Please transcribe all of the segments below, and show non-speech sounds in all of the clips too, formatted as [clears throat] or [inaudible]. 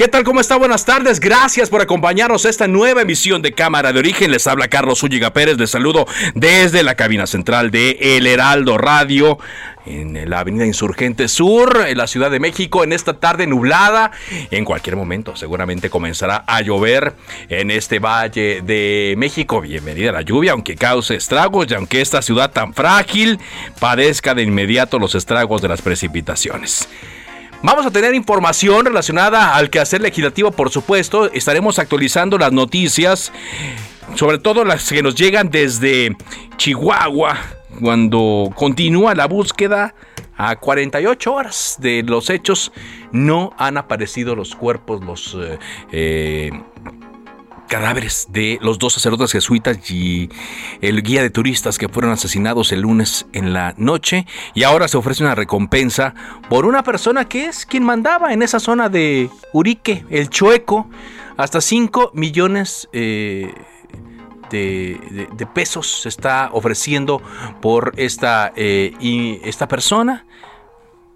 ¿Qué tal? ¿Cómo está? Buenas tardes. Gracias por acompañarnos a esta nueva emisión de Cámara de Origen. Les habla Carlos Zúñiga Pérez. Les saludo desde la cabina central de El Heraldo Radio en la Avenida Insurgente Sur, en la Ciudad de México, en esta tarde nublada. En cualquier momento seguramente comenzará a llover en este Valle de México. Bienvenida a la lluvia, aunque cause estragos y aunque esta ciudad tan frágil padezca de inmediato los estragos de las precipitaciones. Vamos a tener información relacionada al quehacer legislativo, por supuesto. Estaremos actualizando las noticias, sobre todo las que nos llegan desde Chihuahua, cuando continúa la búsqueda a 48 horas de los hechos. No han aparecido los cuerpos, los... Eh, eh, cadáveres de los dos sacerdotes jesuitas y el guía de turistas que fueron asesinados el lunes en la noche. Y ahora se ofrece una recompensa por una persona que es quien mandaba en esa zona de Urique, el Chueco, hasta 5 millones eh, de, pesos se está ofreciendo por esta, eh, y esta persona.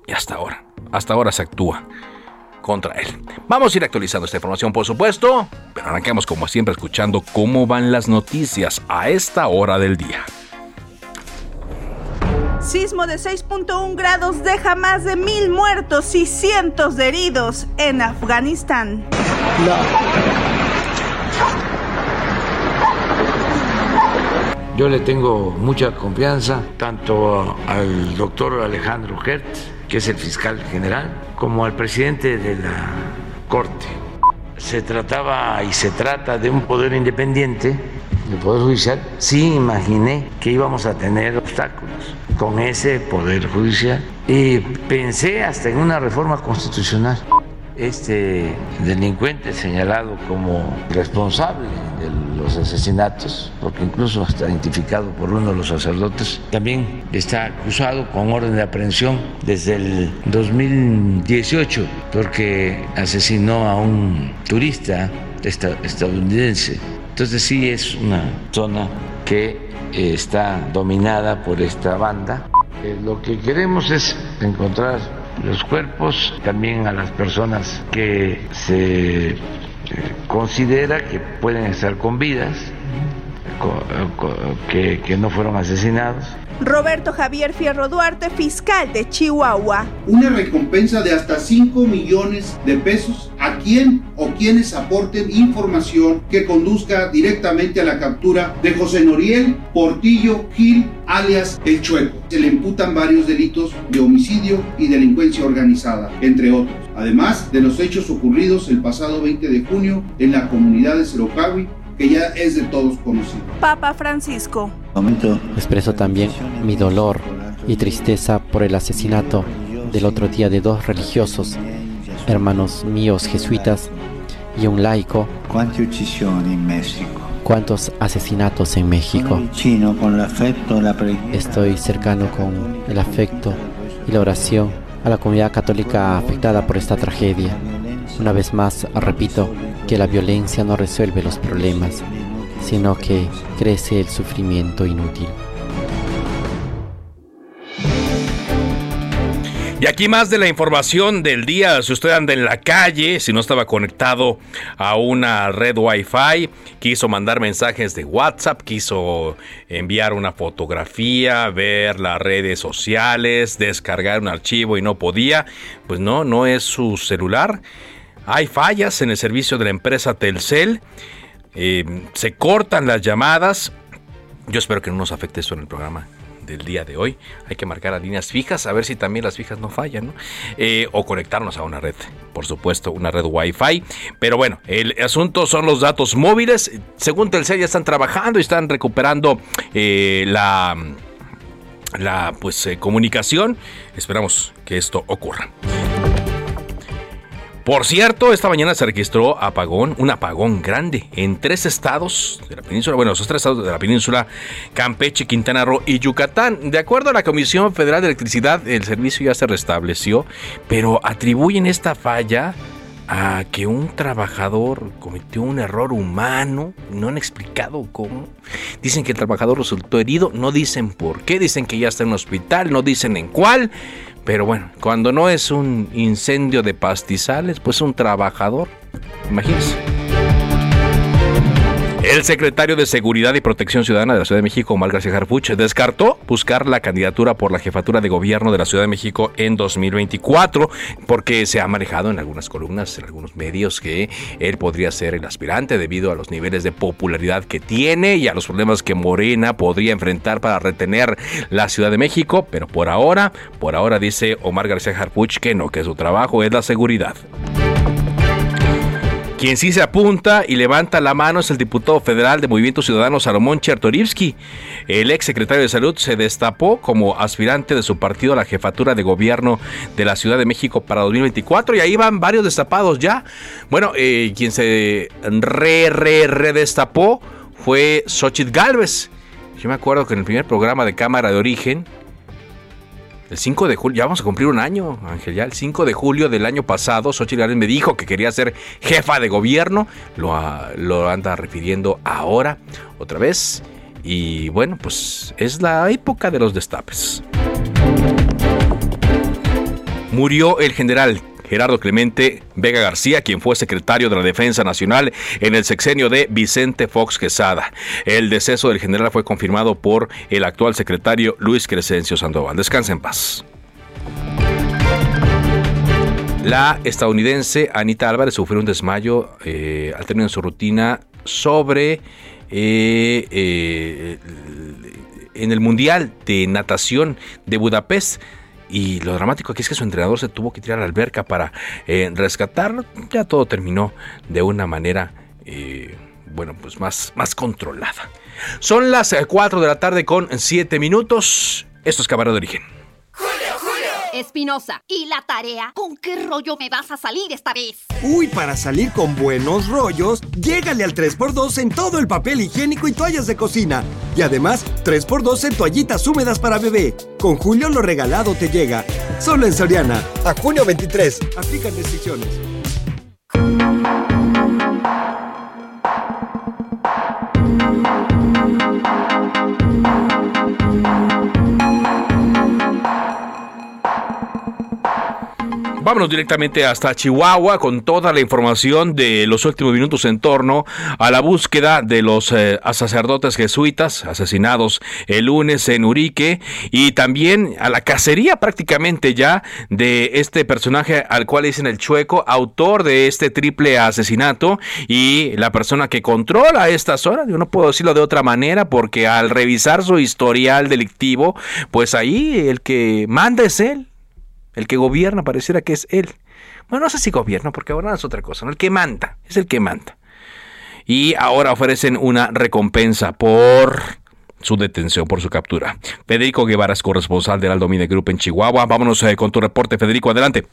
Y hasta ahora, hasta ahora se actúa contra él. Vamos a ir actualizando esta información, por supuesto, pero arranquemos como siempre escuchando cómo van las noticias a esta hora del día. Sismo de 6.1 grados deja más de mil muertos y cientos de heridos en Afganistán. Yo le tengo mucha confianza tanto al doctor Alejandro Hertz que es el fiscal general, como al presidente de la Corte. Se trataba y se trata de un poder independiente, el Poder Judicial. Sí imaginé que íbamos a tener obstáculos con ese Poder Judicial y pensé hasta en una reforma constitucional este delincuente señalado como responsable de los asesinatos, porque incluso hasta identificado por uno de los sacerdotes, también está acusado con orden de aprehensión desde el 2018, porque asesinó a un turista estadounidense. Entonces sí es una zona que está dominada por esta banda. Eh, lo que queremos es encontrar los cuerpos, también a las personas que se eh, considera que pueden estar con vidas, que, que no fueron asesinados Roberto Javier Fierro Duarte, fiscal de Chihuahua. Una recompensa de hasta 5 millones de pesos a quien o quienes aporten información que conduzca directamente a la captura de José Noriel Portillo Gil, alias El Chueco. Se le imputan varios delitos de homicidio y delincuencia organizada, entre otros. Además de los hechos ocurridos el pasado 20 de junio en la comunidad de Cerocawi, que ya es de todos conocido. Papa Francisco. Expreso también mi dolor y tristeza por el asesinato del otro día de dos religiosos, hermanos míos jesuitas y un laico. ¿Cuántos asesinatos en México? Estoy cercano con el afecto y la oración a la comunidad católica afectada por esta tragedia. Una vez más, repito, que la violencia no resuelve los problemas, sino que crece el sufrimiento inútil. Y aquí más de la información del día. Si usted anda en la calle, si no estaba conectado a una red Wi-Fi, quiso mandar mensajes de WhatsApp, quiso enviar una fotografía, ver las redes sociales, descargar un archivo y no podía, pues no, no es su celular. Hay fallas en el servicio de la empresa Telcel. Eh, se cortan las llamadas. Yo espero que no nos afecte eso en el programa del día de hoy. Hay que marcar las líneas fijas, a ver si también las fijas no fallan. Eh, o conectarnos a una red, por supuesto, una red Wi-Fi. Pero bueno, el asunto son los datos móviles. Según Telcel ya están trabajando y están recuperando eh, la la pues comunicación. Esperamos que esto ocurra. Por cierto, esta mañana se registró apagón, un apagón grande en tres estados de la península, bueno, esos tres estados de la península, Campeche, Quintana Roo y Yucatán. De acuerdo a la Comisión Federal de Electricidad, el servicio ya se restableció, pero atribuyen esta falla a que un trabajador cometió un error humano, no han explicado cómo. Dicen que el trabajador resultó herido, no dicen por qué, dicen que ya está en un hospital, no dicen en cuál, pero bueno, cuando no es un incendio de pastizales, pues un trabajador. Imagínense. El secretario de Seguridad y Protección Ciudadana de la Ciudad de México, Omar García Harfuch, descartó buscar la candidatura por la jefatura de gobierno de la Ciudad de México en 2024, porque se ha manejado en algunas columnas, en algunos medios, que él podría ser el aspirante debido a los niveles de popularidad que tiene y a los problemas que Morena podría enfrentar para retener la Ciudad de México, pero por ahora, por ahora dice Omar García Harfuch que no, que su trabajo es la seguridad. Quien sí se apunta y levanta la mano es el diputado federal de Movimiento Ciudadano Salomón Chertorivsky. El ex secretario de Salud se destapó como aspirante de su partido a la jefatura de gobierno de la Ciudad de México para 2024 y ahí van varios destapados ya. Bueno, eh, quien se re, re, re destapó fue Xochitl Galvez. Yo me acuerdo que en el primer programa de Cámara de Origen, el 5 de julio, ya vamos a cumplir un año, Ángel, ya el 5 de julio del año pasado, Xochitl me dijo que quería ser jefa de gobierno, lo, lo anda refiriendo ahora, otra vez, y bueno, pues es la época de los destapes. Murió el general Gerardo Clemente Vega García, quien fue secretario de la Defensa Nacional en el sexenio de Vicente Fox Quesada. El deceso del general fue confirmado por el actual secretario Luis Crescencio Sandoval. Descansa en paz. La estadounidense Anita Álvarez sufrió un desmayo eh, al término de su rutina sobre eh, eh, en el Mundial de Natación de Budapest. Y lo dramático aquí es que su entrenador se tuvo que tirar a la alberca para eh, rescatarlo. Ya todo terminó de una manera, eh, bueno, pues más, más controlada. Son las 4 de la tarde con 7 minutos. Esto es Camarero de Origen. Espinosa. ¿Y la tarea? ¿Con qué rollo me vas a salir esta vez? Uy, para salir con buenos rollos, llégale al 3x2 en todo el papel higiénico y toallas de cocina. Y además, 3x2 en toallitas húmedas para bebé. Con Julio lo regalado te llega. Solo en Soriana. A junio 23. Aplican restricciones. Vámonos directamente hasta Chihuahua con toda la información de los últimos minutos en torno a la búsqueda de los eh, sacerdotes jesuitas asesinados el lunes en Urique y también a la cacería prácticamente ya de este personaje al cual dicen el chueco, autor de este triple asesinato y la persona que controla esta zona. Yo no puedo decirlo de otra manera porque al revisar su historial delictivo, pues ahí el que manda es él. El que gobierna pareciera que es él. Bueno, no sé si gobierna, porque ahora es otra cosa. El que manda, es el que manda. Y ahora ofrecen una recompensa por su detención, por su captura. Federico Guevara es corresponsal del Aldomine Group en Chihuahua. Vámonos eh, con tu reporte, Federico, adelante.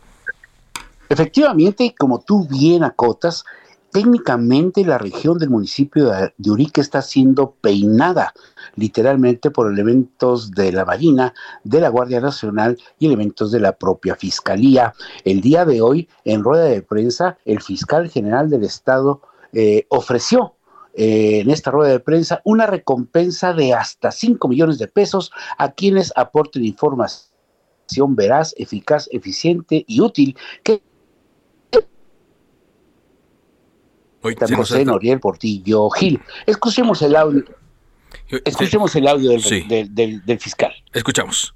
Efectivamente, como tú bien acotas, técnicamente la región del municipio de Urique está siendo peinada literalmente por elementos de la Marina, de la Guardia Nacional y elementos de la propia Fiscalía. El día de hoy, en rueda de prensa, el fiscal general del Estado eh, ofreció eh, en esta rueda de prensa una recompensa de hasta 5 millones de pesos a quienes aporten información veraz, eficaz, eficiente y útil que José Noriel Portillo Gil. Escuchemos el audio. Escuchemos el audio del, del fiscal. Escuchamos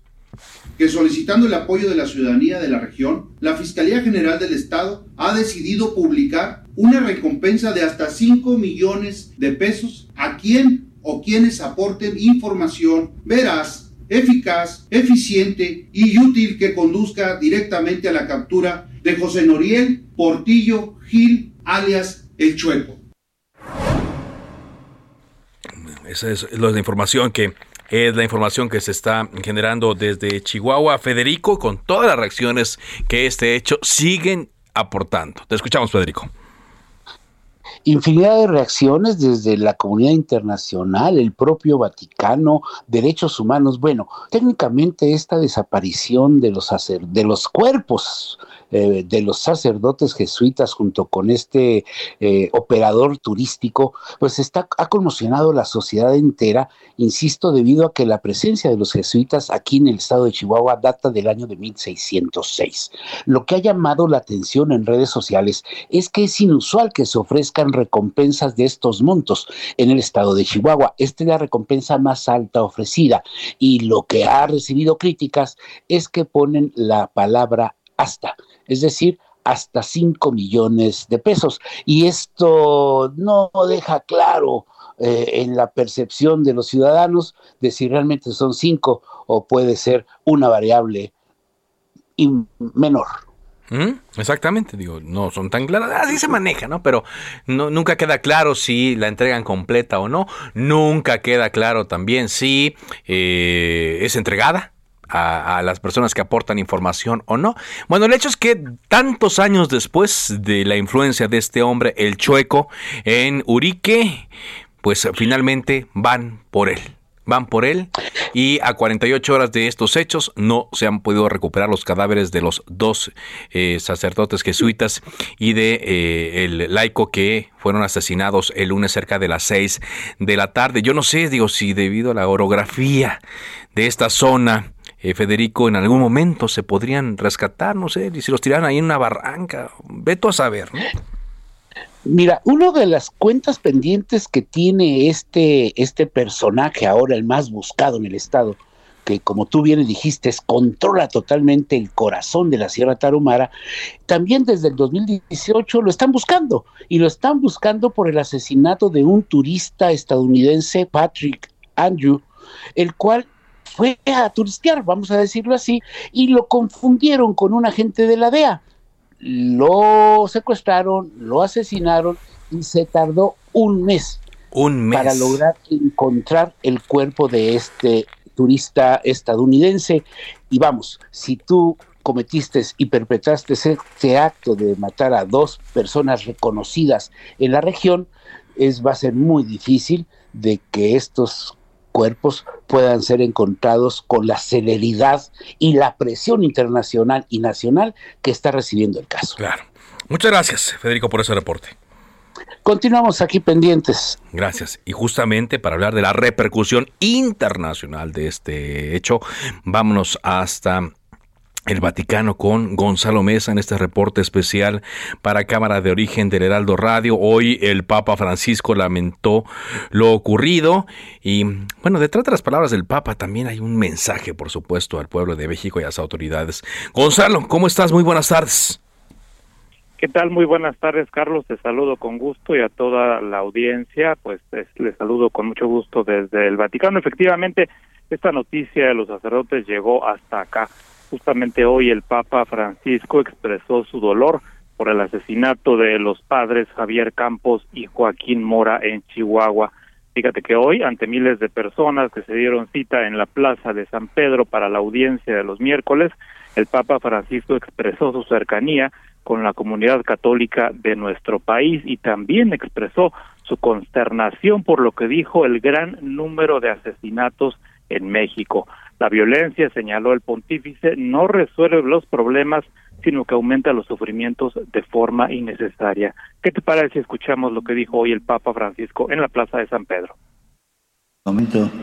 que solicitando el apoyo de la ciudadanía de la región, la Fiscalía General del Estado ha decidido publicar una recompensa de hasta 5 millones de pesos a quien o quienes aporten información veraz, eficaz, eficiente y útil que conduzca directamente a la captura de José Noriel Portillo Gil, alias El Chueco. Esa es la información que es la información que se está generando desde Chihuahua. Federico, con todas las reacciones que este hecho siguen aportando. Te escuchamos, Federico infinidad de reacciones desde la comunidad internacional, el propio Vaticano, derechos humanos. Bueno, técnicamente esta desaparición de los, de los cuerpos eh, de los sacerdotes jesuitas junto con este eh, operador turístico, pues está, ha conmocionado la sociedad entera, insisto, debido a que la presencia de los jesuitas aquí en el estado de Chihuahua data del año de 1606. Lo que ha llamado la atención en redes sociales es que es inusual que se ofrezcan recompensas de estos montos en el estado de Chihuahua. Esta es la recompensa más alta ofrecida y lo que ha recibido críticas es que ponen la palabra hasta es decir, hasta 5 millones de pesos. Y esto no deja claro eh, en la percepción de los ciudadanos de si realmente son 5 o puede ser una variable menor. ¿Mm? Exactamente, digo, no son tan claras, así se maneja, ¿no? Pero no, nunca queda claro si la entregan completa o no, nunca queda claro también si eh, es entregada, a, las personas que aportan información o no. Bueno, el hecho es que tantos años después de la influencia de este hombre, el chueco, en Urique, pues finalmente van por él. Van por él y a 48 horas de estos hechos no se han podido recuperar los cadáveres de los dos eh, sacerdotes jesuitas y de eh, el laico que fueron asesinados el lunes cerca de las 6 de la tarde. Yo no sé, digo, si debido a la orografía de esta zona eh, Federico, en algún momento se podrían rescatar, no sé, y si los tiraran ahí en una barranca, veto a saber, ¿no? Mira, una de las cuentas pendientes que tiene este, este personaje ahora, el más buscado en el estado, que como tú bien dijiste, controla totalmente el corazón de la Sierra Tarumara, también desde el 2018 lo están buscando, y lo están buscando por el asesinato de un turista estadounidense, Patrick Andrew, el cual fue a turistear, vamos a decirlo así, y lo confundieron con un agente de la DEA. Lo secuestraron, lo asesinaron y se tardó un mes, un mes. para lograr encontrar el cuerpo de este turista estadounidense. Y vamos, si tú cometiste y perpetraste este acto de matar a dos personas reconocidas en la región, es, va a ser muy difícil de que estos cuerpos puedan ser encontrados con la celeridad y la presión internacional y nacional que está recibiendo el caso. Claro. Muchas gracias, Federico, por ese reporte. Continuamos aquí pendientes. Gracias. Y justamente para hablar de la repercusión internacional de este hecho, vámonos hasta el Vaticano con Gonzalo Mesa en este reporte especial para Cámara de Origen del Heraldo Radio. Hoy el Papa Francisco lamentó lo ocurrido y bueno, detrás de las palabras del Papa también hay un mensaje, por supuesto, al pueblo de México y a las autoridades. Gonzalo, ¿cómo estás? Muy buenas tardes. ¿Qué tal? Muy buenas tardes, Carlos. Te saludo con gusto y a toda la audiencia, pues les saludo con mucho gusto desde el Vaticano. Efectivamente, esta noticia de los sacerdotes llegó hasta acá Justamente hoy el Papa Francisco expresó su dolor por el asesinato de los padres Javier Campos y Joaquín Mora en Chihuahua. Fíjate que hoy, ante miles de personas que se dieron cita en la Plaza de San Pedro para la audiencia de los miércoles, el Papa Francisco expresó su cercanía con la comunidad católica de nuestro país y también expresó su consternación por lo que dijo el gran número de asesinatos en México. La violencia, señaló el pontífice, no resuelve los problemas, sino que aumenta los sufrimientos de forma innecesaria. ¿Qué te parece si escuchamos lo que dijo hoy el Papa Francisco en la Plaza de San Pedro?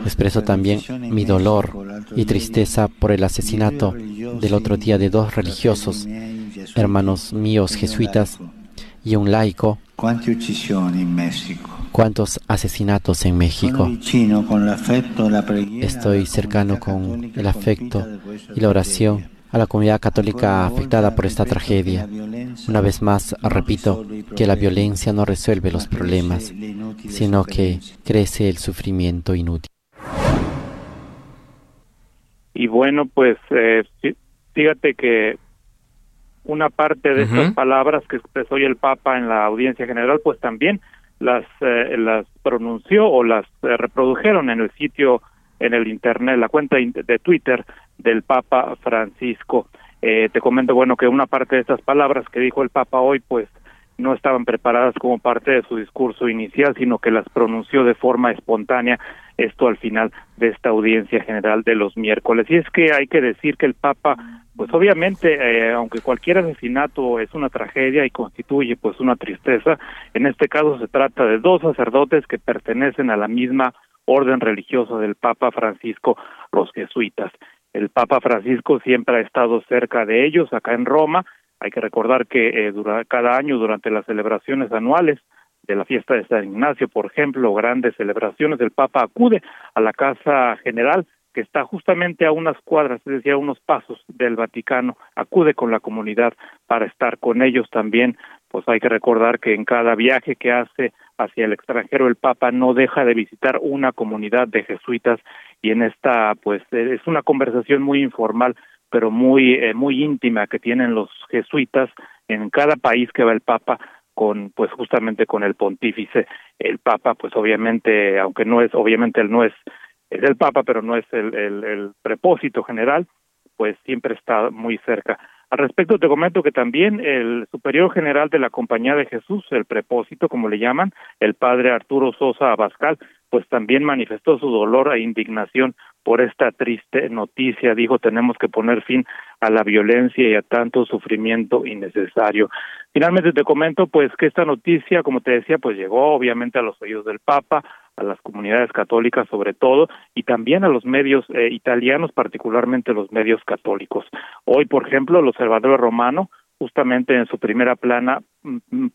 Expreso también mi dolor y tristeza por el asesinato del otro día de dos religiosos, hermanos míos jesuitas y un laico. ¿Cuántos asesinatos en México? Estoy cercano con el afecto y la oración a la comunidad católica afectada por esta tragedia. Una vez más, repito que la violencia no resuelve los problemas, sino que crece el sufrimiento inútil. Y bueno, pues eh, fíjate que una parte de estas palabras que expresó hoy el Papa en la audiencia general, pues también las eh, las pronunció o las eh, reprodujeron en el sitio en el internet, la cuenta de Twitter del Papa Francisco. Eh, te comento, bueno, que una parte de estas palabras que dijo el Papa hoy, pues no estaban preparadas como parte de su discurso inicial, sino que las pronunció de forma espontánea, esto al final de esta audiencia general de los miércoles. Y es que hay que decir que el Papa, pues obviamente, eh, aunque cualquier asesinato es una tragedia y constituye pues una tristeza, en este caso se trata de dos sacerdotes que pertenecen a la misma orden religiosa del Papa Francisco, los jesuitas. El Papa Francisco siempre ha estado cerca de ellos acá en Roma. Hay que recordar que eh, cada año durante las celebraciones anuales de la fiesta de San Ignacio, por ejemplo, grandes celebraciones, el Papa acude a la Casa General que está justamente a unas cuadras, es decir, a unos pasos del Vaticano, acude con la comunidad para estar con ellos también, pues hay que recordar que en cada viaje que hace hacia el extranjero el Papa no deja de visitar una comunidad de jesuitas. Y en esta pues es una conversación muy informal pero muy eh, muy íntima que tienen los jesuitas en cada país que va el Papa con pues justamente con el pontífice el Papa pues obviamente aunque no es obviamente él no es es el Papa pero no es el, el, el prepósito general pues siempre está muy cerca al respecto te comento que también el superior general de la Compañía de Jesús, el prepósito como le llaman, el padre Arturo Sosa Abascal, pues también manifestó su dolor e indignación por esta triste noticia. Dijo, tenemos que poner fin a la violencia y a tanto sufrimiento innecesario. Finalmente te comento pues que esta noticia, como te decía, pues llegó obviamente a los oídos del Papa, a las comunidades católicas sobre todo y también a los medios eh, italianos, particularmente los medios católicos. Hoy, por ejemplo, el Observador Romano, justamente en su primera plana, mm, mm,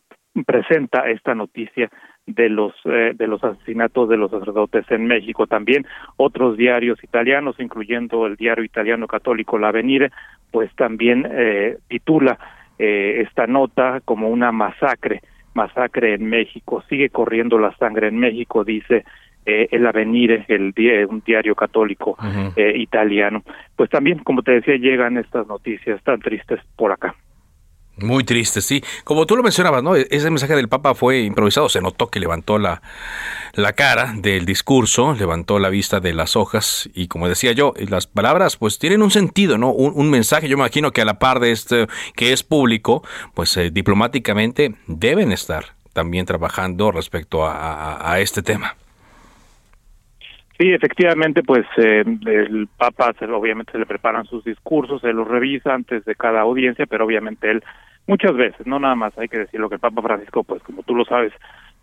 presenta esta noticia de los eh, de los asesinatos de los sacerdotes en México. También otros diarios italianos incluyendo el diario italiano católico La Venire pues también eh, titula esta nota como una masacre masacre en México, sigue corriendo la sangre en México, dice eh, el Avenire, el un diario católico eh, italiano. Pues también, como te decía, llegan estas noticias tan tristes por acá. Muy triste, sí. Como tú lo mencionabas, ¿no? E-, ese mensaje del Papa fue improvisado. Se notó que levantó la, la cara del discurso, levantó la vista de las hojas y como decía yo, las palabras pues tienen un sentido, ¿no? Un, mensaje, yo me imagino que a la par de este que es público, pues eh, diplomáticamente deben estar también trabajando respecto a, este tema. Sí, efectivamente, pues eh, el Papa se, obviamente se le preparan sus discursos, se los revisa antes de cada audiencia, pero obviamente él muchas veces, no nada más, hay que decirlo que el Papa Francisco, pues como tú lo sabes,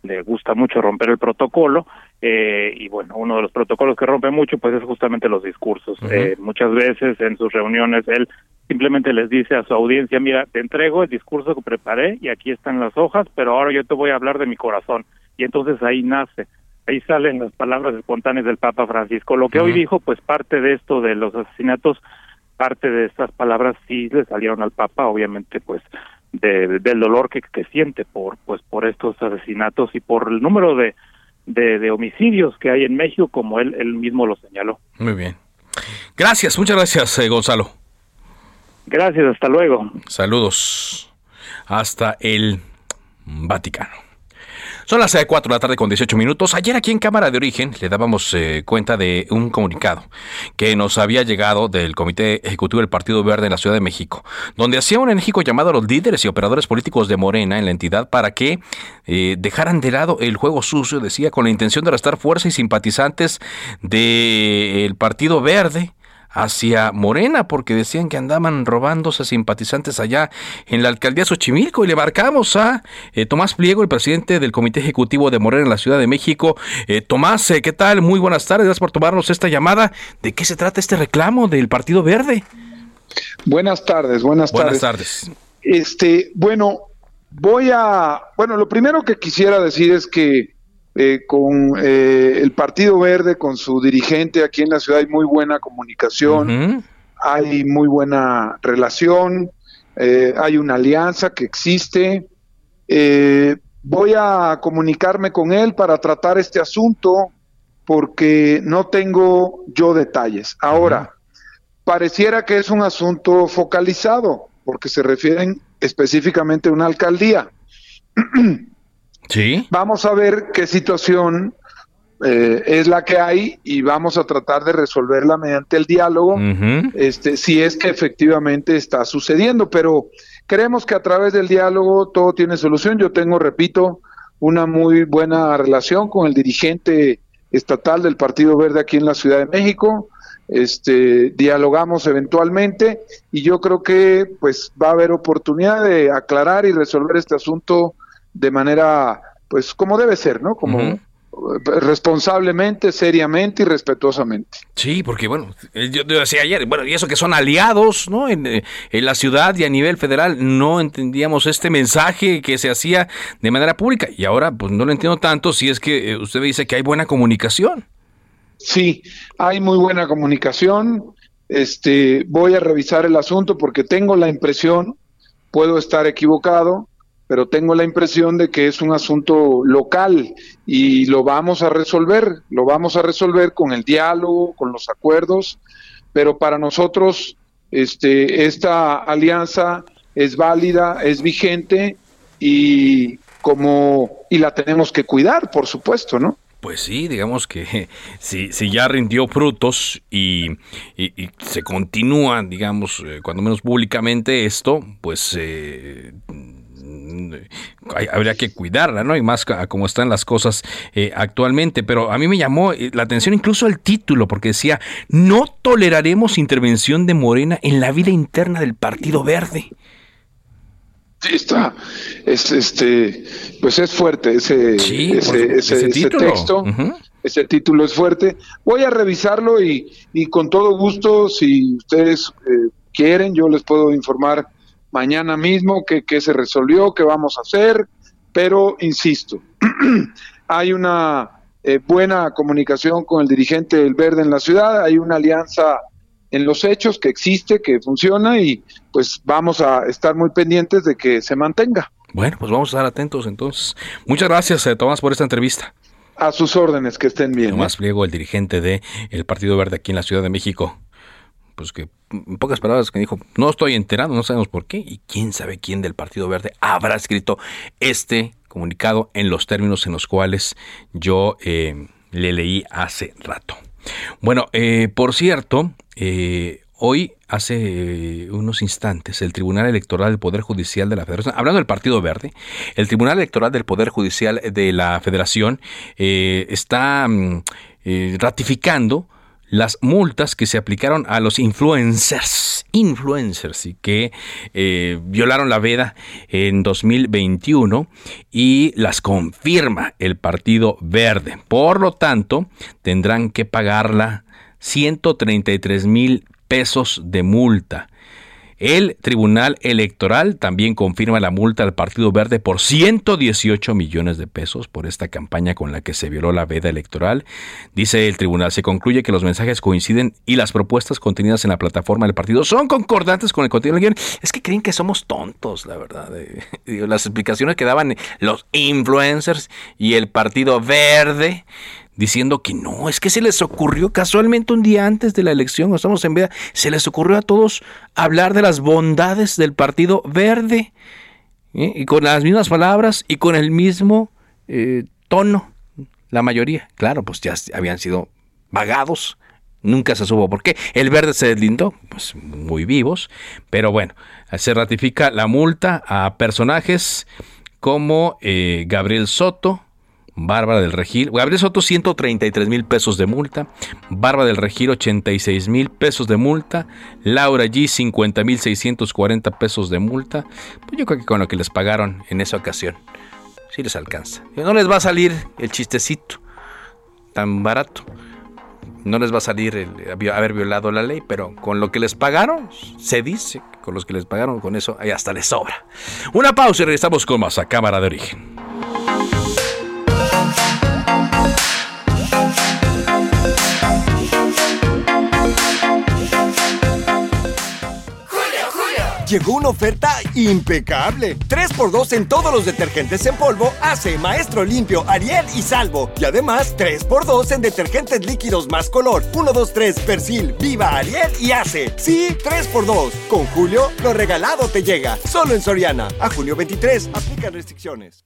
le gusta mucho romper el protocolo eh, y bueno, uno de los protocolos que rompe mucho pues es justamente los discursos. eh, muchas veces en sus reuniones él simplemente les dice a su audiencia, mira, te entrego el discurso que preparé y aquí están las hojas, pero ahora yo te voy a hablar de mi corazón. Y entonces ahí nace, ahí salen las palabras espontáneas del Papa Francisco. Lo que hoy dijo, pues parte de esto de los asesinatos, parte de estas palabras sí le salieron al Papa, obviamente pues del dolor que, que, siente por pues por estos asesinatos y por el número de, de, homicidios que hay en México como él, él mismo lo señaló. Muy bien. Gracias, muchas gracias eh, Gonzalo. Gracias, hasta luego. Saludos hasta el Vaticano. Son las 4 de la tarde con 18 minutos. Ayer aquí en Cámara de Origen le dábamos eh, cuenta de un comunicado que nos había llegado del Comité Ejecutivo del Partido Verde en la Ciudad de México, donde hacía un enérgico llamado a los líderes y operadores políticos de Morena en la entidad para que eh, dejaran de lado el juego sucio, decía, con la intención de restar fuerza y simpatizantes del Partido Verde hacia Morena, porque decían que andaban robándose simpatizantes allá en la alcaldía Xochimilco y le marcamos a eh, Tomás Pliego, el presidente del Comité Ejecutivo de Morena en la Ciudad de México. Eh, Tomás, eh, ¿qué tal? Muy buenas tardes, gracias por tomarnos esta llamada. ¿De qué se trata este reclamo del Partido Verde? Buenas tardes, buenas tardes. Buenas tardes. Este, bueno, voy a, bueno, lo primero que quisiera decir es que eh, con eh, el Partido Verde, con su dirigente aquí en la ciudad hay muy buena comunicación, hay muy buena relación, eh, hay una alianza que existe. voy a comunicarme con él para tratar este asunto porque no tengo yo detalles. Ahora, pareciera que es un asunto focalizado porque se refieren específicamente a una alcaldía. [clears throat] Sí. Vamos a ver qué situación eh, es la que hay y vamos a tratar de resolverla mediante el diálogo, este, si es que efectivamente está sucediendo. Pero creemos que a través del diálogo todo tiene solución. Yo tengo, repito, una muy buena relación con el dirigente estatal del Partido Verde aquí en la Ciudad de México. Este, dialogamos eventualmente y yo creo que pues va a haber oportunidad de aclarar y resolver este asunto de manera, pues como debe ser, ¿no? Como responsablemente, seriamente y respetuosamente. Sí, porque bueno, eh, yo, decía ayer, bueno, y eso que son aliados, ¿no? En, eh, en, la ciudad y a nivel federal no entendíamos este mensaje que se hacía de manera pública y ahora pues no lo entiendo tanto si es que eh, usted dice que hay buena comunicación. Sí, hay muy buena comunicación. Este, voy a revisar el asunto porque tengo la impresión, puedo estar equivocado, pero tengo la impresión de que es un asunto local y lo vamos a resolver, lo vamos a resolver con el diálogo, con los acuerdos, pero para nosotros este, esta alianza es válida, es vigente y como y la tenemos que cuidar, por supuesto, ¿no? Pues sí, digamos que [laughs] si, si ya rindió frutos y, y, se continúa, digamos, eh, cuando menos públicamente esto, pues eh, habría que cuidarla, ¿no? Y más como están las cosas eh, actualmente. Pero a mí me llamó eh, la atención incluso el título, porque decía, no toleraremos intervención de Morena en la vida interna del Partido Verde. Sí, está. Es, este, pues es fuerte ese, ese, texto. Ese título es fuerte. Voy a revisarlo y, y con todo gusto, si ustedes eh, quieren, yo les puedo informar mañana mismo qué, se resolvió, qué vamos a hacer, pero insisto, [clears throat] hay una eh, buena comunicación con el dirigente del Verde en la ciudad, hay una alianza en los hechos que existe, que funciona y pues vamos a estar muy pendientes de que se mantenga. Bueno, pues vamos a estar atentos entonces. Muchas gracias, eh, Tomás, por esta entrevista. A sus órdenes, que estén bien. Tomás Pliego, el dirigente del el Partido Verde aquí en la Ciudad de México pues que en pocas palabras que dijo, no estoy enterado, no sabemos por qué, y quién sabe quién del Partido Verde habrá escrito este comunicado en los términos en los cuales yo eh, le leí hace rato. Bueno, eh, por cierto, eh, hoy, hace unos instantes, el Tribunal Electoral del Poder Judicial de la Federación, hablando del Partido Verde, el Tribunal Electoral del Poder Judicial de la Federación está mm, ratificando las multas que se aplicaron a los influencers, influencers y que eh, violaron la veda en 2021 y las confirma el Partido Verde. Por lo tanto, tendrán que pagarla 133 mil pesos de multa. El Tribunal Electoral también confirma la multa al Partido Verde por 118 millones de pesos por esta campaña con la que se violó la veda electoral. Dice el tribunal, se concluye que los mensajes coinciden y las propuestas contenidas en la plataforma del partido son concordantes con el contenido del. Es que creen que somos tontos, la verdad. [laughs] Las explicaciones que daban los influencers y el Partido Verde diciendo que no, es que se les ocurrió casualmente un día antes de la elección, estamos en veda, se les ocurrió a todos hablar de las bondades del Partido Verde, ¿eh? y con las mismas palabras y con el mismo eh, tono, la mayoría, claro, pues ya habían sido vagados, nunca se supo por qué, el verde se deslindó, pues muy vivos, pero bueno, se ratifica la multa a personajes como eh, Gabriel Soto, Bárbara del Regil, Gabriel Soto 133 mil pesos de multa, Bárbara del Regil 86 mil pesos de multa, Laura G 50 mil 640 pesos de multa, pues yo creo que con lo que les pagaron en esa ocasión, sí les alcanza. No les va a salir el chistecito tan barato, no les va a salir el haber violado la ley, pero con lo que les pagaron, se dice, con los que les pagaron, con eso ahí hasta les sobra. Una pausa y regresamos con más a Cámara de Origen. Llegó una oferta impecable. 3x2 en todos los detergentes en polvo, hace Maestro Limpio, Ariel y Salvo. Y además 3x2 en detergentes líquidos más color. 1, 2, 3, Persil, Viva, Ariel y hace. Sí, 3x2. Con Julio, lo regalado te llega. Solo en Soriana. A junio 23, aplican restricciones.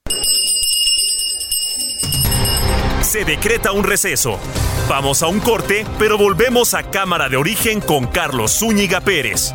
Se decreta un receso. Vamos a un corte, pero volvemos a Cámara de Origen con Carlos Zúñiga Pérez.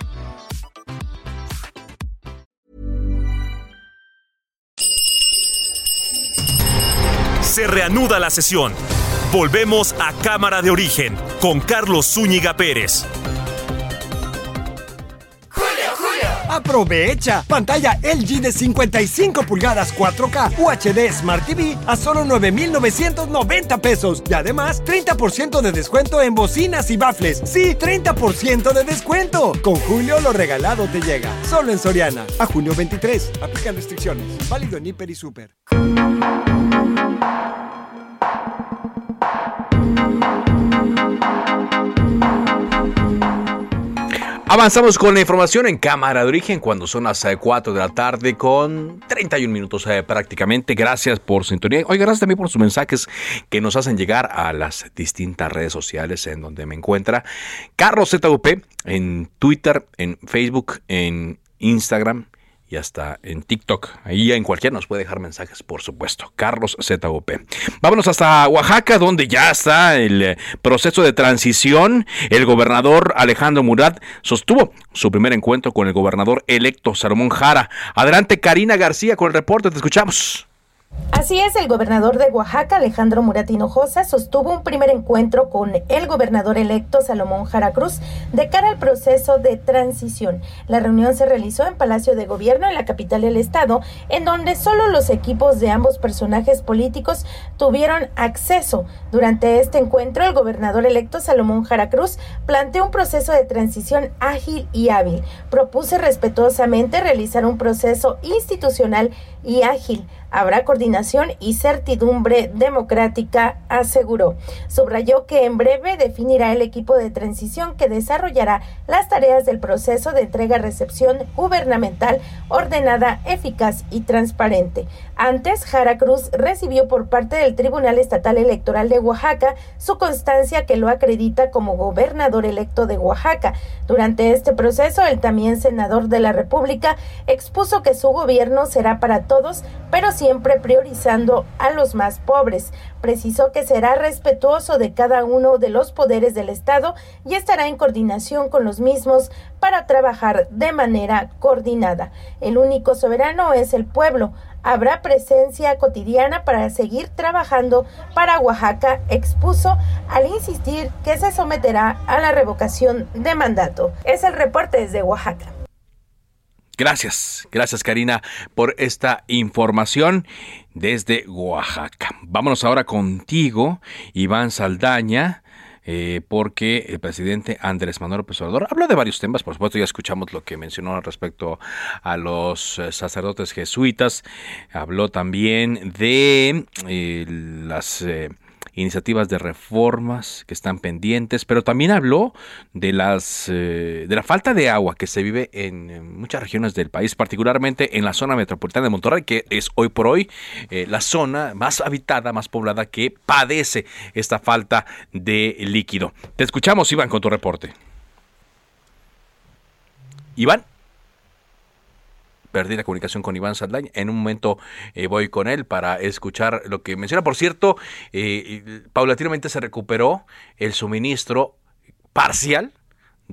Se reanuda la sesión. Volvemos a Cámara de Origen con Carlos Zúñiga Pérez. Aprovecha pantalla LG de 55 pulgadas 4K UHD Smart TV a solo 9,990 pesos y además 30% de descuento en bocinas y bafles. Sí, 30% de descuento. Con Julio lo regalado te llega. Solo en Soriana. A junio 23. Aplican restricciones. Válido en Hiper y Super. Avanzamos con la información en cámara de origen cuando son las 4 de la tarde con 31 minutos eh, prácticamente. Gracias por sintonía. Oiga, gracias también por sus mensajes que nos hacen llegar a las distintas redes sociales en donde me encuentra Carlos ZUP en Twitter, en Facebook, en Instagram y hasta en TikTok. Ahí en cualquiera nos puede dejar mensajes, por supuesto. Carlos ZOP. Vámonos hasta Oaxaca, donde ya está el eh, proceso de transición. El gobernador Alejandro Murat sostuvo su primer encuentro con el gobernador electo Salomón Jara. Adelante, Karina García, con el reporte. Te escuchamos. Así es, el gobernador de Oaxaca, Alejandro Murat Hinojosa, sostuvo un primer encuentro con el gobernador electo Salomón Jara Cruz de cara al proceso de transición. La reunión se realizó en Palacio de Gobierno en la capital del estado, en donde solo los equipos de ambos personajes políticos tuvieron acceso. Durante este encuentro, el gobernador electo Salomón Jara Cruz planteó un proceso de transición ágil y hábil. Propuse respetuosamente realizar un proceso institucional y ágil habrá coordinación y certidumbre democrática, aseguró. Subrayó que en breve definirá el equipo de transición que desarrollará las tareas del proceso de entrega-recepción gubernamental ordenada, eficaz y transparente. Antes, Jara Cruz recibió por parte del Tribunal Estatal Electoral de Oaxaca su constancia que lo acredita como gobernador electo de Oaxaca. Durante este proceso, el también senador de la República expuso que su gobierno será para todos, pero siempre priorizando a los más pobres. Precisó que será respetuoso de cada uno de los poderes del Estado y estará en coordinación con los mismos para trabajar de manera coordinada. El único soberano es el pueblo. Habrá presencia cotidiana para seguir trabajando para Oaxaca, expuso al insistir que se someterá a la revocación de mandato. Es el reporte desde Oaxaca. Gracias, gracias Karina por esta información desde Oaxaca. Vámonos ahora contigo, Iván Saldaña. Eh, porque el presidente Andrés Manuel López Obrador habló de varios temas, por supuesto ya escuchamos lo que mencionó respecto a los eh, sacerdotes jesuitas, habló también de eh, las iniciativas de reformas que están pendientes, pero también habló de las eh, de la falta de agua que se vive en, muchas regiones del país, particularmente en la zona metropolitana de Monterrey, que es hoy por hoy eh, la zona más habitada, más poblada que padece esta falta de líquido. Te escuchamos, Iván, con tu reporte. Iván perdí la comunicación con Iván Saldaña. En un momento eh, voy con él para escuchar lo que menciona. Por cierto, eh, paulatinamente se recuperó el suministro parcial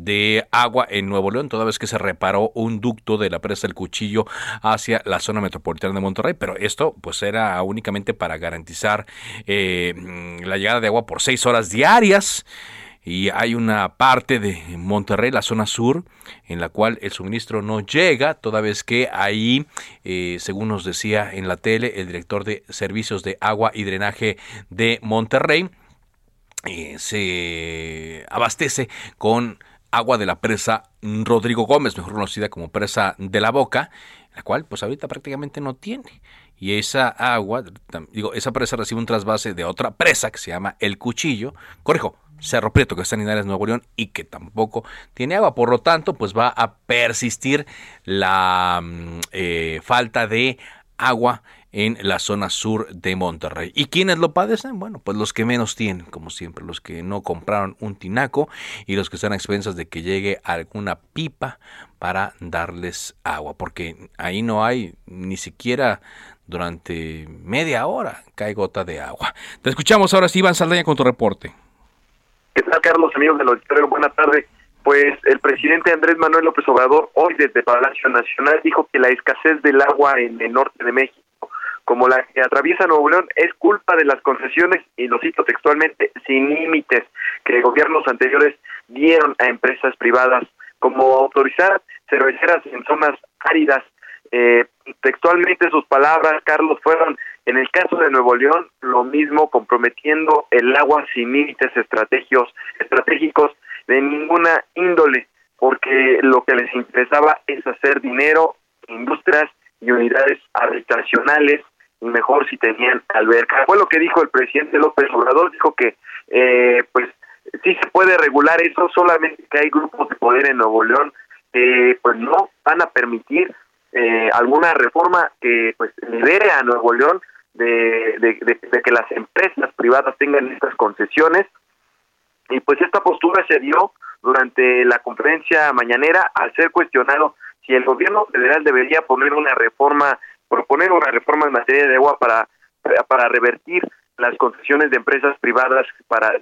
de agua en Nuevo León, toda vez que se reparó un ducto de la presa del Cuchillo hacia la zona metropolitana de Monterrey, pero esto pues era únicamente para garantizar eh, la llegada de agua por seis horas diarias y hay una parte de Monterrey, la zona sur, en la cual el suministro no llega, toda vez que ahí, eh, según nos decía en la tele, el director de servicios de agua y drenaje de Monterrey, eh, se abastece con agua de la presa Rodrigo Gómez, mejor conocida como presa de la Boca, la cual pues ahorita prácticamente no tiene. Y esa agua, digo, esa presa recibe un trasvase de otra presa que se llama El Cuchillo, corrijo, Cerro Prieto, que está en Linares, Nuevo León, y que tampoco tiene agua. Por lo tanto, pues va a persistir la mm, eh, falta de agua en la zona sur de Monterrey. ¿Y quiénes lo padecen? Bueno, pues los que menos tienen, como siempre, los que no compraron un tinaco y los que están a expensas de que llegue alguna pipa para darles agua, porque ahí no hay ni siquiera durante media hora cae gota de agua. Te escuchamos ahora sí, Iván Saldaña, con tu reporte. ¿Qué tal, Carlos, amigos del auditorio? Buenas tardes. Pues el presidente Andrés Manuel López Obrador hoy desde Palacio Nacional dijo que la escasez del agua en el norte de México, como la que atraviesa Nuevo León, es culpa de las concesiones, y lo cito textualmente, sin límites que gobiernos anteriores dieron a empresas privadas, como autorizar cerveceras en zonas áridas. Eh, textualmente sus palabras, Carlos, fueron en el caso de Nuevo León, lo mismo comprometiendo el agua sin límites estratégicos, estratégicos de ninguna índole, porque lo que les interesaba es hacer dinero, industrias y unidades habitacionales, y mejor si tenían alberca. Fue lo que dijo el presidente López Obrador, dijo que eh, pues sí se puede regular eso, solamente que hay grupos de poder en Nuevo León que pues no van a permitir eh, alguna reforma que pues libere a Nuevo León de, que las empresas privadas tengan estas concesiones. Y pues esta postura se dio durante la conferencia mañanera al ser cuestionado si el gobierno federal debería poner una reforma, proponer una reforma en materia de agua para, para revertir las concesiones de empresas privadas para,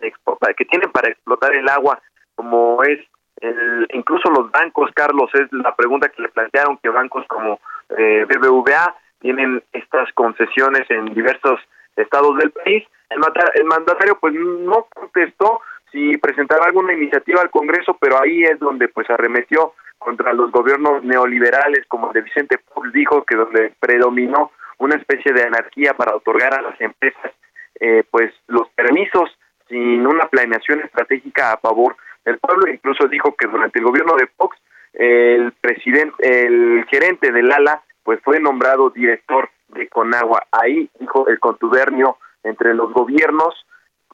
que tienen para explotar el agua, como es el, incluso los bancos, Carlos, es la pregunta que le plantearon que bancos como eh, BBVA tienen estas concesiones en diversos estados del país. El, mandatario pues no contestó si presentaba alguna iniciativa al Congreso, pero ahí es donde pues arremetió contra los gobiernos neoliberales, como el de Vicente Fox dijo, que donde predominó una especie de anarquía para otorgar a las empresas eh, pues los permisos sin una planeación estratégica a favor del pueblo. Incluso dijo que durante el gobierno de Fox el presidente, el gerente del ALA pues fue nombrado director de Conagua. Ahí dijo el contubernio entre los gobiernos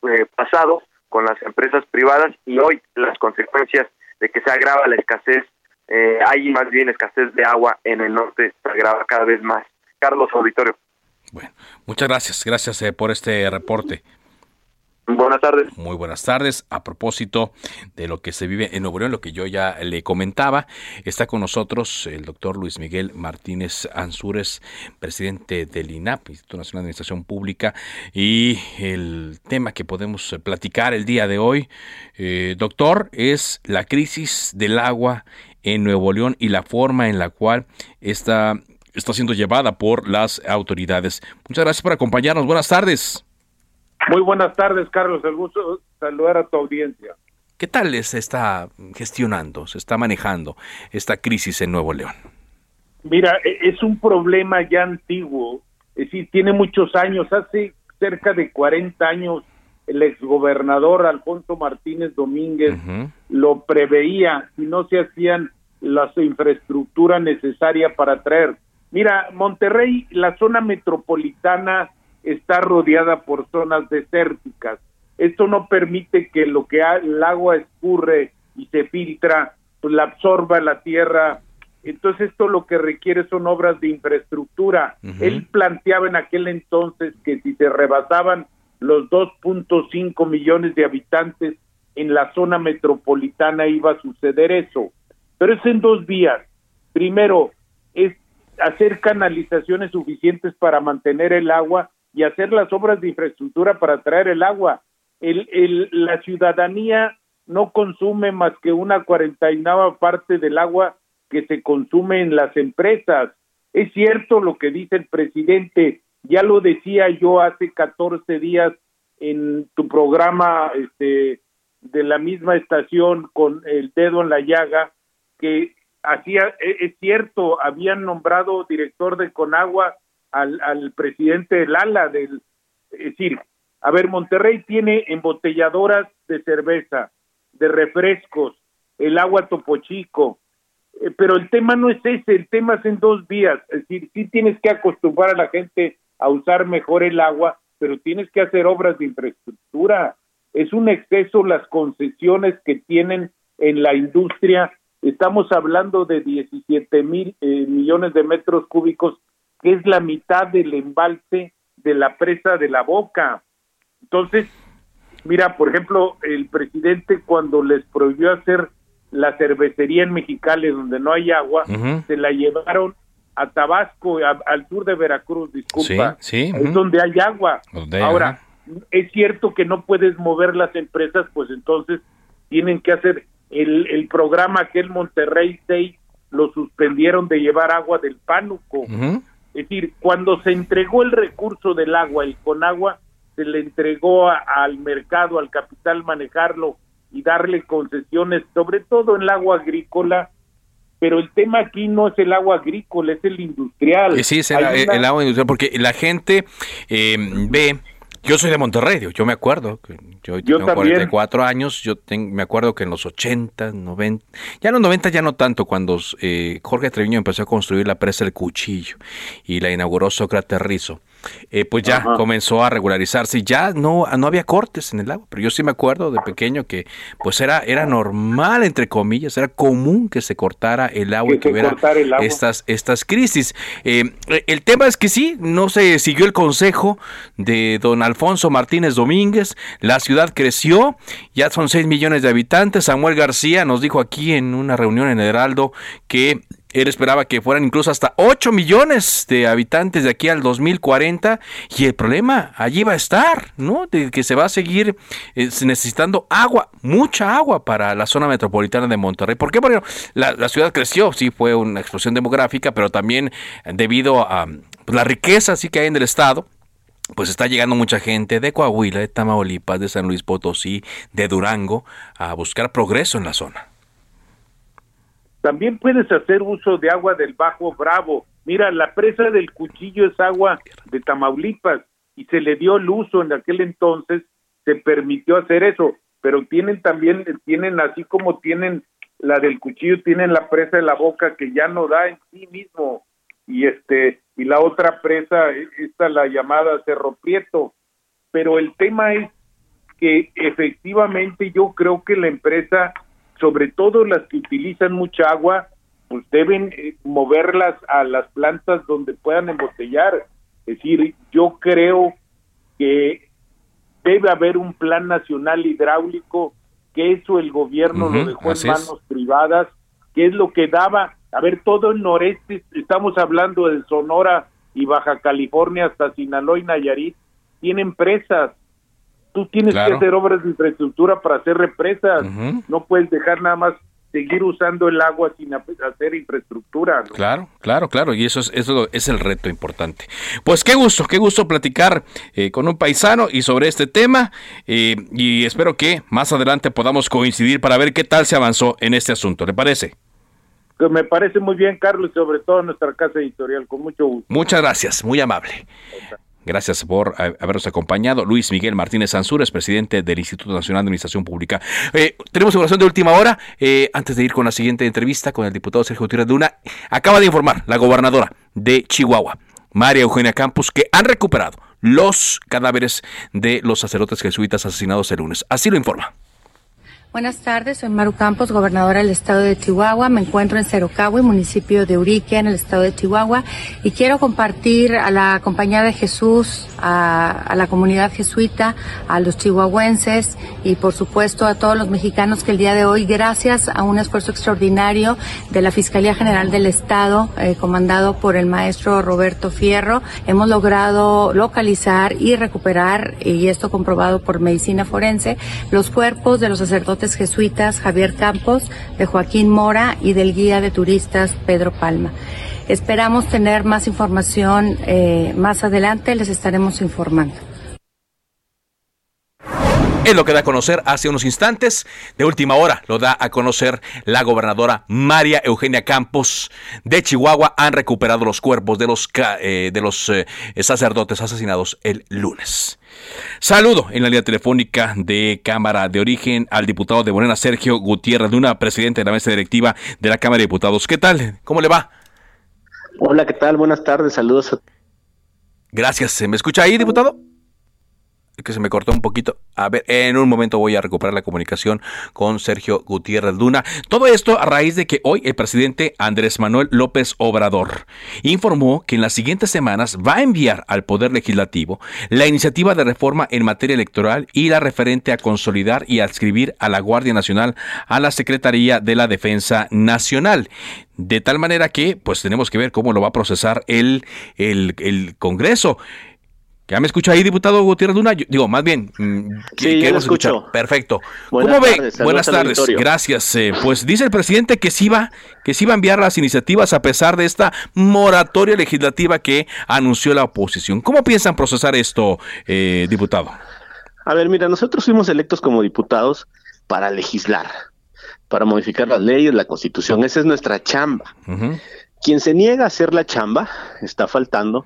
eh, pasados con las empresas privadas y hoy las consecuencias de que se agrava la escasez, eh, hay más bien escasez de agua en el norte, se agrava cada vez más. Carlos Auditorio. Bueno, muchas gracias, gracias eh, por este reporte. Buenas tardes. Muy buenas tardes. A propósito de lo que se vive en Nuevo León, lo que yo ya le comentaba, está con nosotros el doctor Luis Miguel Martínez Ansúrez, presidente del INAP, Instituto Nacional de Administración Pública, y el tema que podemos platicar el día de hoy, eh, doctor, es la crisis del agua en Nuevo León y la forma en la cual está, está siendo llevada por las autoridades. Muchas gracias por acompañarnos. Buenas tardes. Muy buenas tardes, Carlos. El gusto saludar a tu audiencia. ¿Qué tal se está gestionando, se está manejando esta crisis en Nuevo León? Mira, e, es un problema ya antiguo, es decir, tiene muchos años. Hace cerca de 40 años el exgobernador Alfonso Martínez Domínguez lo preveía si no se hacían las infraestructura necesaria para traer. Mira, Monterrey, la zona metropolitana está rodeada por zonas desérticas. Esto no permite que lo que el agua escurre y se filtra, pues la absorba la tierra. Entonces esto lo que requiere son obras de infraestructura. Él planteaba en aquel entonces que si se rebasaban los 2.5 millones de habitantes en la zona metropolitana iba a suceder eso. Pero es en dos vías. Primero, es hacer canalizaciones suficientes para mantener el agua y hacer las obras de infraestructura para traer el agua. El, la ciudadanía no consume más que una cuarentainava parte del agua que se consume en las empresas. Es cierto lo que dice el presidente, ya lo decía yo hace 14 días en tu programa este, de la misma estación con el dedo en la llaga, que hacía, e, es cierto, habían nombrado director de Conagua al, al presidente del ALA, del, es decir, a ver, Monterrey tiene embotelladoras de cerveza, de refrescos, el agua Topo Chico, eh, pero el tema no es ese, el tema es en dos vías, es decir, sí tienes que acostumbrar a la gente a usar mejor el agua, pero tienes que hacer obras de infraestructura. Es un exceso las concesiones que tienen en la industria. Estamos hablando de 17 mil eh, millones de metros cúbicos, que es la mitad del embalse de la presa de la boca. Entonces, mira, por ejemplo, el presidente cuando les prohibió hacer la cervecería en Mexicali donde no hay agua, se la llevaron a Tabasco, al sur de Veracruz, disculpa, sí, es donde hay agua. Ahora, es cierto que no puedes mover las empresas, pues entonces tienen que hacer el, el programa que el Monterrey 6 lo suspendieron de llevar agua del Pánuco. Es decir, cuando se entregó el recurso del agua, el Conagua, se le entregó al mercado, al capital manejarlo y darle concesiones, sobre todo en el agua agrícola, pero el tema aquí no es el agua agrícola, es el industrial. Sí, es el, agua industrial, porque la gente eh, ve yo soy de Monterrey, yo me acuerdo, yo, yo tengo 44 años, yo me acuerdo que en los 80, 90, ya en los 90 ya no tanto, cuando eh, Jorge Treviño empezó a construir la presa del Cuchillo y la inauguró Sócrates Rizo. Eh, pues ya comenzó a regularizarse. Ya no, no había cortes en el agua, pero yo sí me acuerdo de pequeño que pues era, era normal, entre comillas, era común que se cortara el agua y que hubiera estas, estas crisis. Eh, el tema es que sí, no se siguió el consejo de don Alfonso Martínez Domínguez, la ciudad creció, ya son 6 millones de habitantes. Samuel García nos dijo aquí en una reunión en Heraldo que él esperaba que fueran incluso hasta 8 millones de habitantes de aquí al 2040 y el problema allí va a estar, ¿no? De que se va a seguir eh, necesitando agua, mucha agua para la zona metropolitana de Monterrey. ¿Por qué? La, la ciudad creció, sí, fue una explosión demográfica, pero también debido a pues, la riqueza sí que hay en el estado, pues está llegando mucha gente de Coahuila, de Tamaulipas, de San Luis Potosí, de Durango, a buscar progreso en la zona. También puedes hacer uso de agua del Bajo Bravo. Mira, la presa del Cuchillo es agua de Tamaulipas y se le dio el uso en aquel entonces, se permitió hacer eso, pero tienen también, tienen así como tienen la del Cuchillo, tienen la presa de la Boca que ya no da en sí mismo y este y la otra presa, esta la llamada Cerro Prieto, pero el tema es que efectivamente yo creo que la empresa sobre todo las que utilizan mucha agua, pues deben eh, moverlas a las plantas donde puedan embotellar. Es decir, yo creo que debe haber un plan nacional hidráulico, que eso el gobierno lo dejó en manos privadas, que es lo que daba, a ver, todo el noreste, estamos hablando de Sonora y Baja California hasta Sinaloa y Nayarit, tienen presas, Tú tienes que hacer obras de infraestructura para hacer represas. No puedes dejar nada más seguir usando el agua sin hacer infraestructura. Claro, claro, claro, y eso es, eso es el reto importante. Pues qué gusto, qué gusto platicar eh, con un paisano y sobre este tema, eh, y espero que más adelante podamos coincidir para ver qué tal se avanzó en este asunto. ¿Le parece? me parece muy bien, Carlos, y sobre todo nuestra casa editorial, con mucho gusto. Muchas gracias, muy amable. Gracias por habernos acompañado. Luis Miguel Martínez Sansures, presidente del Instituto Nacional de Administración Pública. Eh, tenemos información de última hora. Eh, antes de ir con la siguiente entrevista con el diputado Sergio Gutiérrez Duna, acaba de informar la gobernadora de Chihuahua, María Eugenia Campos, que han recuperado los cadáveres de los sacerdotes jesuitas asesinados el lunes. Así lo informa. Buenas tardes, soy Maru Campos, gobernadora del estado de Chihuahua. Me encuentro en Cerocagua, municipio de Urique, en el estado de Chihuahua, y quiero compartir a la Compañía de Jesús, a, la comunidad jesuita, a los chihuahuenses y por supuesto a todos los mexicanos que el día de hoy, gracias a un esfuerzo extraordinario de la Fiscalía General del Estado, eh, comandado por el maestro Roberto Fierro, hemos logrado localizar y recuperar, y esto comprobado por medicina forense, los cuerpos de los sacerdotes jesuitas Javier Campos, de Joaquín Mora y del guía de turistas Pedro Palma. Esperamos tener más información eh, más adelante, les estaremos informando. Es lo que da a conocer hace unos instantes. De última hora lo da a conocer la gobernadora María Eugenia Campos de Chihuahua. Han recuperado los cuerpos de los, eh, de los eh, sacerdotes asesinados el lunes. Saludo en la línea telefónica de Cámara de Origen al diputado de Morena, Sergio Gutiérrez Luna, presidente de la mesa directiva de la Cámara de Diputados. ¿Qué tal? ¿Cómo le va? Hola, ¿qué tal? Buenas tardes, saludos. Gracias. ¿Se me escucha ahí, diputado? Que se me cortó un poquito. A ver, en un momento voy a recuperar la comunicación con Sergio Gutiérrez Luna. Todo esto a raíz de que hoy el presidente Andrés Manuel López Obrador informó que en las siguientes semanas va a enviar al Poder Legislativo la iniciativa de reforma en materia electoral y la referente a consolidar y adscribir a la Guardia Nacional a la Secretaría de la Defensa Nacional. De tal manera que, pues tenemos que ver cómo lo va a procesar el, el, el Congreso. ¿Ya me escucha ahí, diputado Gutiérrez Luna? digo, más bien, mm, sí, ya escucho. Perfecto. ¿Cómo ve? Buenas tardes. Gracias. Eh, pues dice el presidente que sí va, que sí va a enviar las iniciativas a pesar de esta moratoria legislativa que anunció la oposición. ¿Cómo piensan procesar esto, eh, diputado? A ver, mira, nosotros fuimos electos como diputados para legislar, para modificar las leyes, la constitución. Esa es nuestra chamba. Quien se niega a hacer la chamba está faltando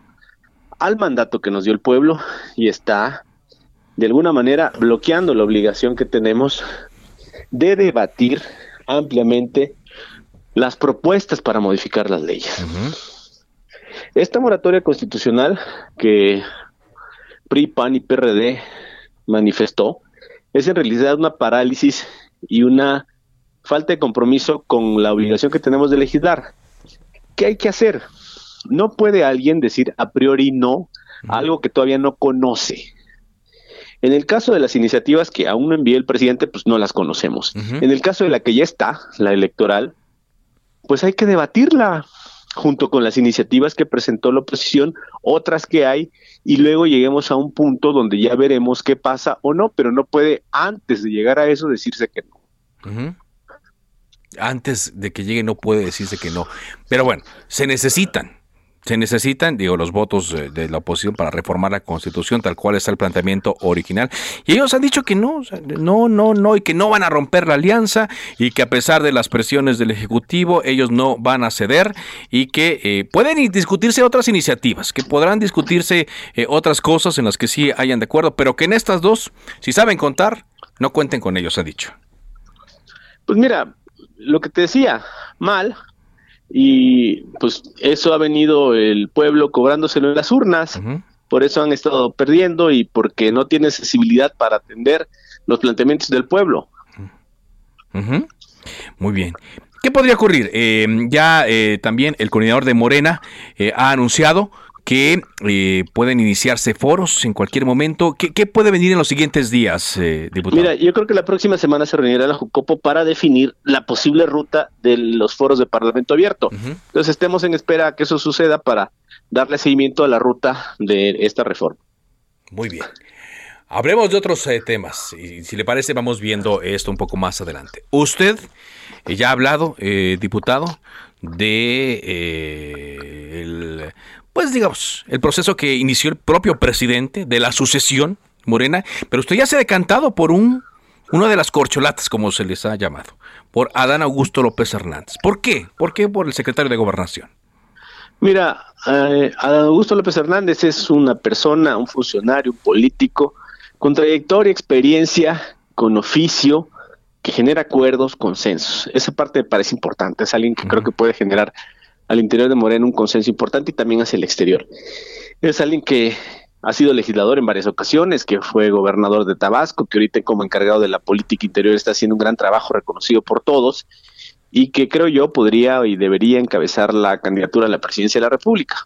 al mandato que nos dio el pueblo y está de alguna manera bloqueando la obligación que tenemos de debatir ampliamente las propuestas para modificar las leyes. Esta moratoria constitucional que PRI, PAN y PRD manifestó es en realidad una parálisis y una falta de compromiso con la obligación que tenemos de legislar. ¿Qué hay que hacer? No puede alguien decir a priori no a algo que todavía no conoce. En el caso de las iniciativas que aún no envió el presidente, pues no las conocemos. En el caso de la que ya está, la electoral, pues hay que debatirla junto con las iniciativas que presentó la oposición, otras que hay, y luego lleguemos a un punto donde ya veremos qué pasa o no, pero no puede antes de llegar a eso decirse que no. Antes de que llegue no puede decirse que no. Pero bueno, se necesitan se necesitan, digo, los votos de, la oposición para reformar la constitución, tal cual está el planteamiento original. Y ellos han dicho que no, no, no, no, y que no van a romper la alianza, y que a pesar de las presiones del Ejecutivo, ellos no van a ceder, y que eh, pueden discutirse otras iniciativas, que podrán discutirse eh, otras cosas en las que sí hayan de acuerdo, pero que en estas dos, si saben contar, no cuenten con ellos, ha dicho. Pues mira, lo que te decía, mal, y pues eso ha venido el pueblo cobrándoselo en las urnas, por eso han estado perdiendo y porque no tiene sensibilidad para atender los planteamientos del pueblo. Muy bien. ¿Qué podría ocurrir? Eh, ya eh, también el coordinador de Morena eh, ha anunciado que eh, pueden iniciarse foros en cualquier momento. ¿Qué, puede venir en los siguientes días, eh, diputado? Mira, yo creo que la próxima semana se reunirá la Jucopo para definir la posible ruta de los foros de Parlamento abierto. Entonces estemos en espera a que eso suceda para darle seguimiento a la ruta de esta reforma. Muy bien. Hablemos de otros eh, temas y si le parece vamos viendo esto un poco más adelante. Usted ya ha hablado, diputado, de el pues digamos, el proceso que inició el propio presidente de la sucesión Morena, pero usted ya se ha decantado por un, una de las corcholatas, como se les ha llamado, por Adán Augusto López Hernández. ¿Por qué? ¿Por qué por el secretario de Gobernación? Mira, eh, Adán Augusto López Hernández es una persona, un funcionario, un político, con trayectoria, experiencia, con oficio, que genera acuerdos, consensos. Esa parte me parece importante, es alguien que creo que puede generar al interior de Morena un consenso importante y también hacia el exterior. Es alguien que ha sido legislador en varias ocasiones, que fue gobernador de Tabasco, que ahorita como encargado de la política interior está haciendo un gran trabajo reconocido por todos y que creo yo podría y debería encabezar la candidatura a la presidencia de la República.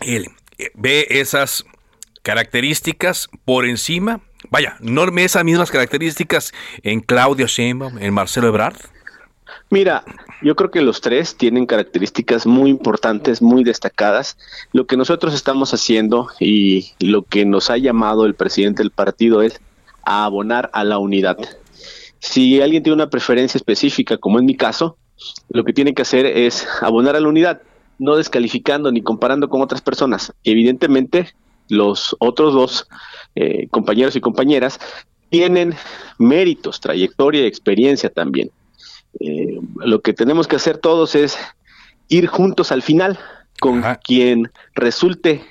Él eh, ve esas características por encima, vaya, no ve esas mismas características en Claudio Sheinbaum, en Marcelo Ebrard. Mira, yo creo que los tres tienen características muy importantes, muy destacadas. Lo que nosotros estamos haciendo y lo que nos ha llamado el presidente del partido es abonar a la unidad. Si alguien tiene una preferencia específica, como en mi caso, lo que tiene que hacer es abonar a la unidad, no descalificando ni comparando con otras personas. Evidentemente, los otros dos eh, compañeros y compañeras tienen méritos, trayectoria y experiencia también. Eh, lo que tenemos que hacer todos es ir juntos al final con quien resulte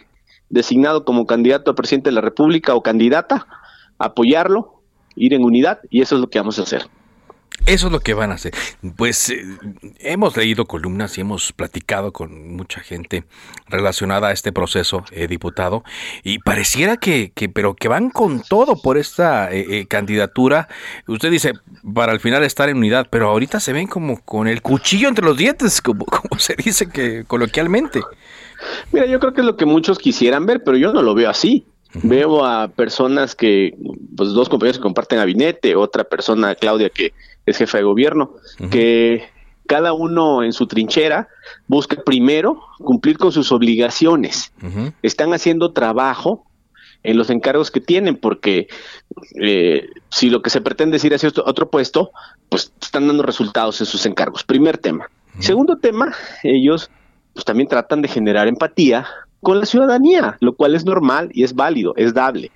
designado como candidato a presidente de la República o candidata, apoyarlo ir en unidad y eso es lo que vamos a hacer. Eso es lo que van a hacer. Pues eh, hemos leído columnas y hemos platicado con mucha gente relacionada a este proceso, eh, diputado, y pareciera que, que, pero que van con todo por esta eh, candidatura. Usted dice, para al final estar en unidad, pero ahorita se ven como con el cuchillo entre los dientes, como, como se dice que coloquialmente. Mira, yo creo que es lo que muchos quisieran ver, pero yo no lo veo así. Veo a personas que, pues dos compañeros que comparten gabinete, otra persona, Claudia, que es jefa de gobierno, que cada uno en su trinchera busca primero cumplir con sus obligaciones. Están haciendo trabajo en los encargos que tienen, porque eh, si lo que se pretende es ir hacia otro puesto, pues están dando resultados en sus encargos. Primer tema. Segundo tema, ellos pues también tratan de generar empatía con la ciudadanía, lo cual es normal y es válido, es dable.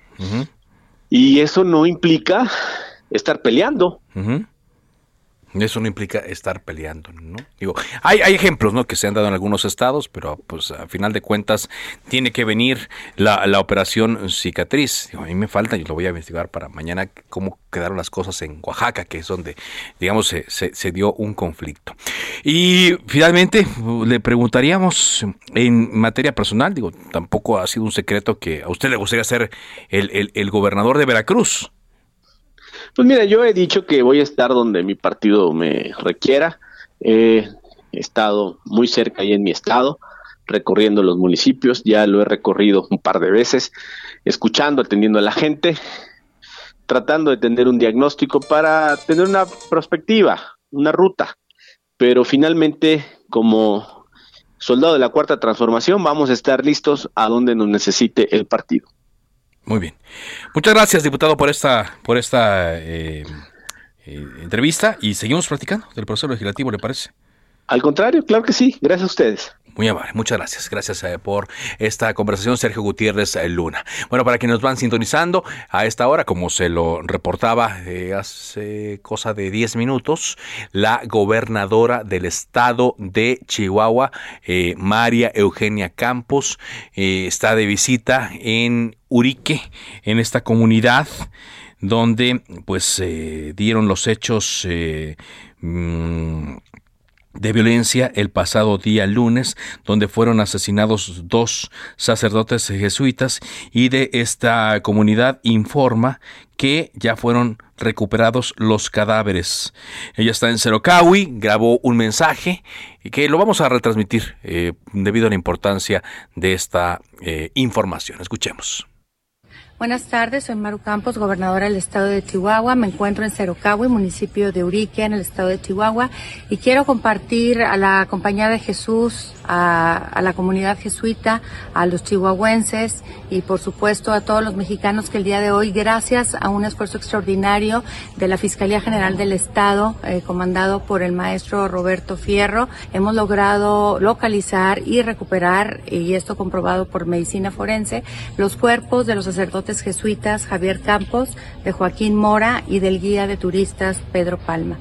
Y eso no implica estar peleando. Eso no implica estar peleando, ¿no? Digo, hay, hay ejemplos, ¿no? Que se han dado en algunos estados, pero pues a final de cuentas tiene que venir la, la operación cicatriz. Digo, a mí me falta, y lo voy a investigar para mañana, cómo quedaron las cosas en Oaxaca, que es donde, digamos, se, se, dio un conflicto. Y finalmente le preguntaríamos en materia personal, digo, tampoco ha sido un secreto que a usted le gustaría ser el, el gobernador de Veracruz. Pues mira, yo he dicho que voy a estar donde mi partido me requiera. he estado muy cerca ahí en mi estado, recorriendo los municipios, ya lo he recorrido un par de veces, escuchando, atendiendo a la gente, tratando de tener un diagnóstico para tener una perspectiva, una ruta. Pero finalmente, como soldado de la cuarta transformación, vamos a estar listos a donde nos necesite el partido. Muy bien. Muchas gracias, diputado, por esta, por esta eh, eh, entrevista y seguimos platicando del proceso legislativo, ¿le parece? Al contrario, claro que sí. Gracias a ustedes. Muy amable, muchas gracias. Gracias eh, por esta conversación, Sergio Gutiérrez Luna. Bueno, para quienes nos van sintonizando a esta hora, como se lo reportaba hace cosa de 10 minutos, la gobernadora del estado de Chihuahua, María Eugenia Campos, está de visita en Urique, en esta comunidad donde pues dieron los hechos eh, mm, de violencia el pasado día lunes, donde fueron asesinados dos sacerdotes jesuitas y de esta comunidad informa que ya fueron recuperados los cadáveres. Ella está en Cerocawi, grabó un mensaje que lo vamos a retransmitir eh, debido a la importancia de esta eh, información. Escuchemos. Buenas tardes, soy Maru Campos, gobernadora del estado de Chihuahua. Me encuentro en Cerocagui, municipio de Urique, en el estado de Chihuahua, y quiero compartir a la Compañía de Jesús, a, la comunidad jesuita, a los chihuahuenses y por supuesto a todos los mexicanos que el día de hoy, gracias a un esfuerzo extraordinario de la Fiscalía General del Estado, eh, comandado por el maestro Roberto Fierro, hemos logrado localizar y recuperar, y esto comprobado por medicina forense, los cuerpos de los sacerdotes jesuitas Javier Campos, de Joaquín Mora y del guía de turistas Pedro Palma.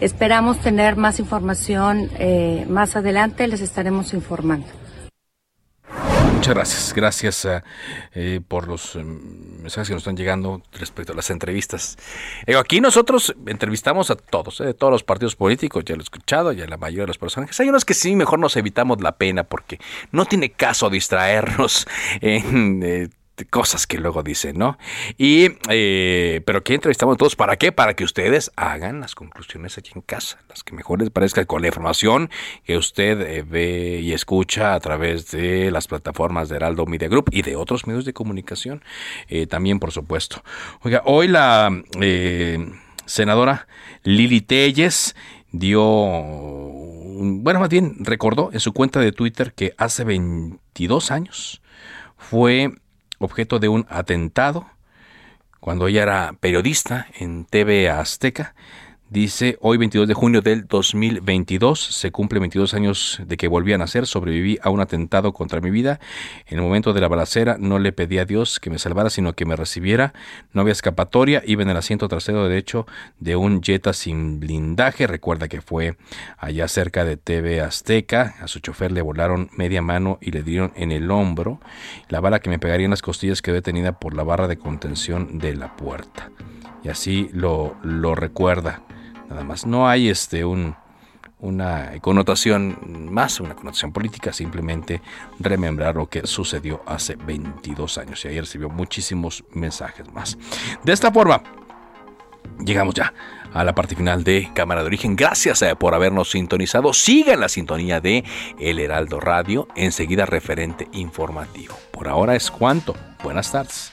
Esperamos tener más información eh, más adelante, les estaremos informando. Muchas gracias. Gracias eh, eh, por los mensajes que nos están llegando respecto a las entrevistas. aquí nosotros entrevistamos a todos, de todos los partidos políticos, ya lo he escuchado, ya la mayoría de los personajes. Hay unos que sí, mejor nos evitamos la pena porque no tiene caso distraernos [laughs] en cosas que luego dicen, ¿no? Y, eh, pero aquí entrevistamos todos, ¿para qué? Para que ustedes hagan las conclusiones aquí en casa, las que mejor les parezca con la información que usted eh, ve y escucha a través de las plataformas de Heraldo Media Group y de otros medios de comunicación, eh, también por supuesto. Oiga, hoy la senadora Lili Telles dio, bueno, más bien recordó en su cuenta de Twitter que hace 22 años fue objeto de un atentado cuando ella era periodista en TV Azteca Dice, hoy 22 de junio del 2022, se cumple 22 años de que volví a nacer, sobreviví a un atentado contra mi vida. En el momento de la balacera no le pedí a Dios que me salvara, sino que me recibiera. No había escapatoria, iba en el asiento trasero derecho de un Jetta sin blindaje. Recuerda que fue allá cerca de TV Azteca. A su chofer le volaron media mano y le dieron en el hombro. La bala que me pegaría en las costillas quedó detenida por la barra de contención de la puerta. Y así lo, lo recuerda nada más. No hay este un, una connotación más, una connotación política, simplemente remembrar lo que sucedió hace 22 años. Y ayer recibió muchísimos mensajes más. De esta forma, llegamos ya a la parte final de Cámara de Origen. Gracias eh, por habernos sintonizado. Sigan la sintonía de El Heraldo Radio. Enseguida referente informativo. Por ahora es cuanto. Buenas tardes.